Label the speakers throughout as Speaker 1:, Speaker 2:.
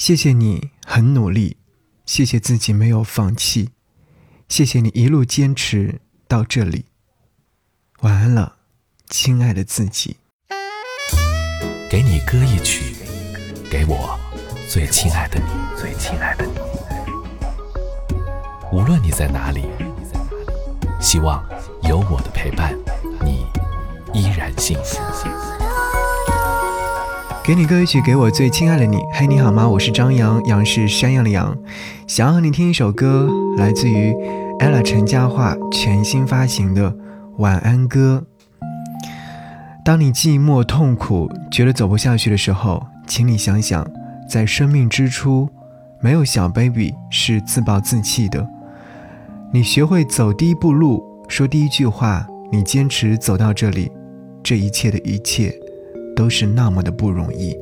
Speaker 1: 谢谢你很努力，谢谢自己没有放弃，谢谢你一路坚持到这里。晚安了，亲爱的自己。
Speaker 2: 给你歌一曲，给我最亲爱的你，最亲爱的你。无论你在哪里，希望有我的陪伴，你依然幸福。
Speaker 1: 给你歌曲，给我最亲爱的你。嘿，你好吗？我是张扬，杨是山羊的羊。想要和你听一首歌，来自于 ella 陈嘉桦全新发行的《晚安歌》。当你寂寞、痛苦，觉得走不下去的时候，请你想想，在生命之初，没有小 baby 是自暴自弃的。你学会走第一步路，说第一句话，你坚持走到这里，这一切的一切。都是那么的不容易。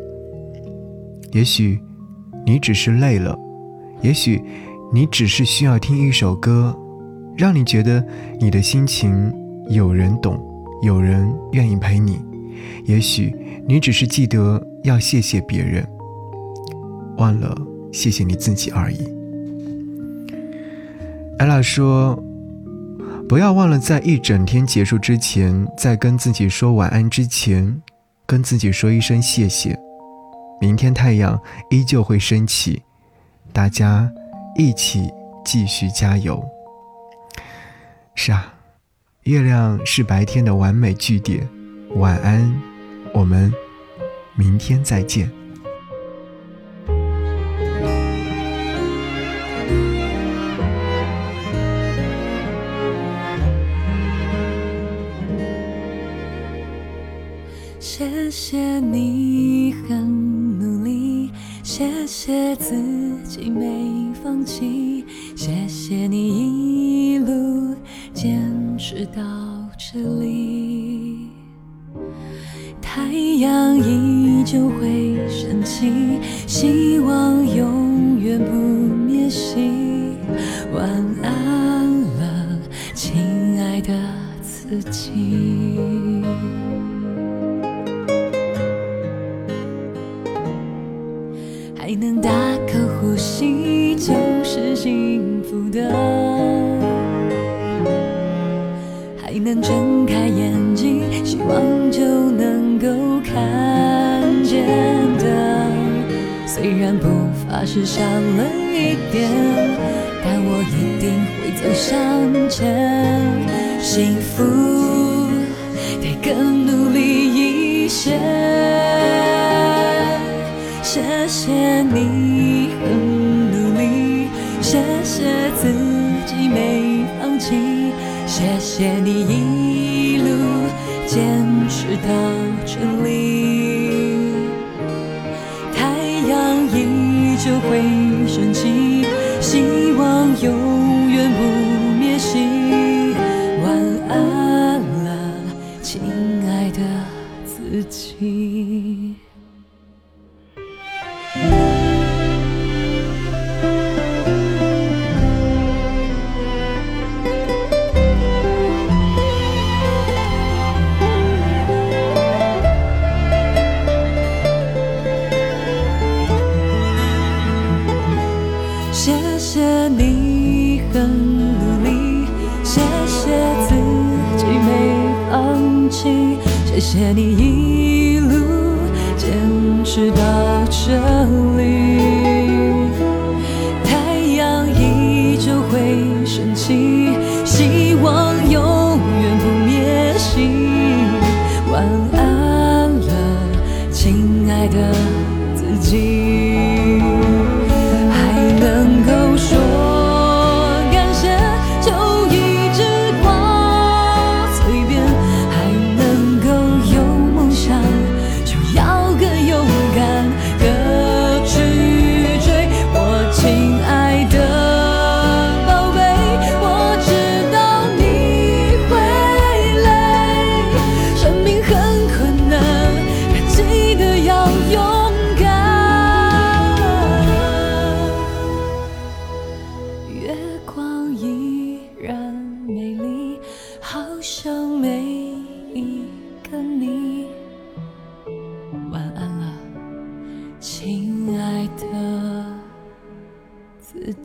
Speaker 1: 也许你只是累了，也许你只是需要听一首歌，让你觉得你的心情有人懂，有人愿意陪你。也许你只是记得要谢谢别人，忘了谢谢你自己而已。艾拉说：“不要忘了，在一整天结束之前，在跟自己说晚安之前。”跟自己说一声谢谢，明天太阳依旧会升起，大家一起继续加油。是啊，月亮是白天的完美句点。晚安，我们明天再见。
Speaker 3: 谢谢你很努力，谢谢自己没放弃，谢谢你一路坚持到这里。太阳依旧会升起，希望永远不灭息。晚安了，亲爱的自己。还能大口呼吸就是幸福的，还能睁开眼睛，希望就能够看见的。虽然步伐是少了一点，但我一定会走向前。幸福得更努力一些。谢谢你很努力，谢谢自己没放弃，谢谢你一路坚持到这里。太阳依旧会升起，希望永远不灭息。晚安了，亲爱的自己。谢谢你很努力，谢谢自己没放弃，谢谢你一路坚持到这里。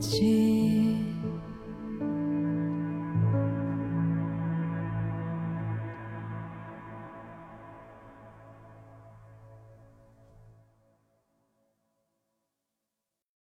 Speaker 3: 己。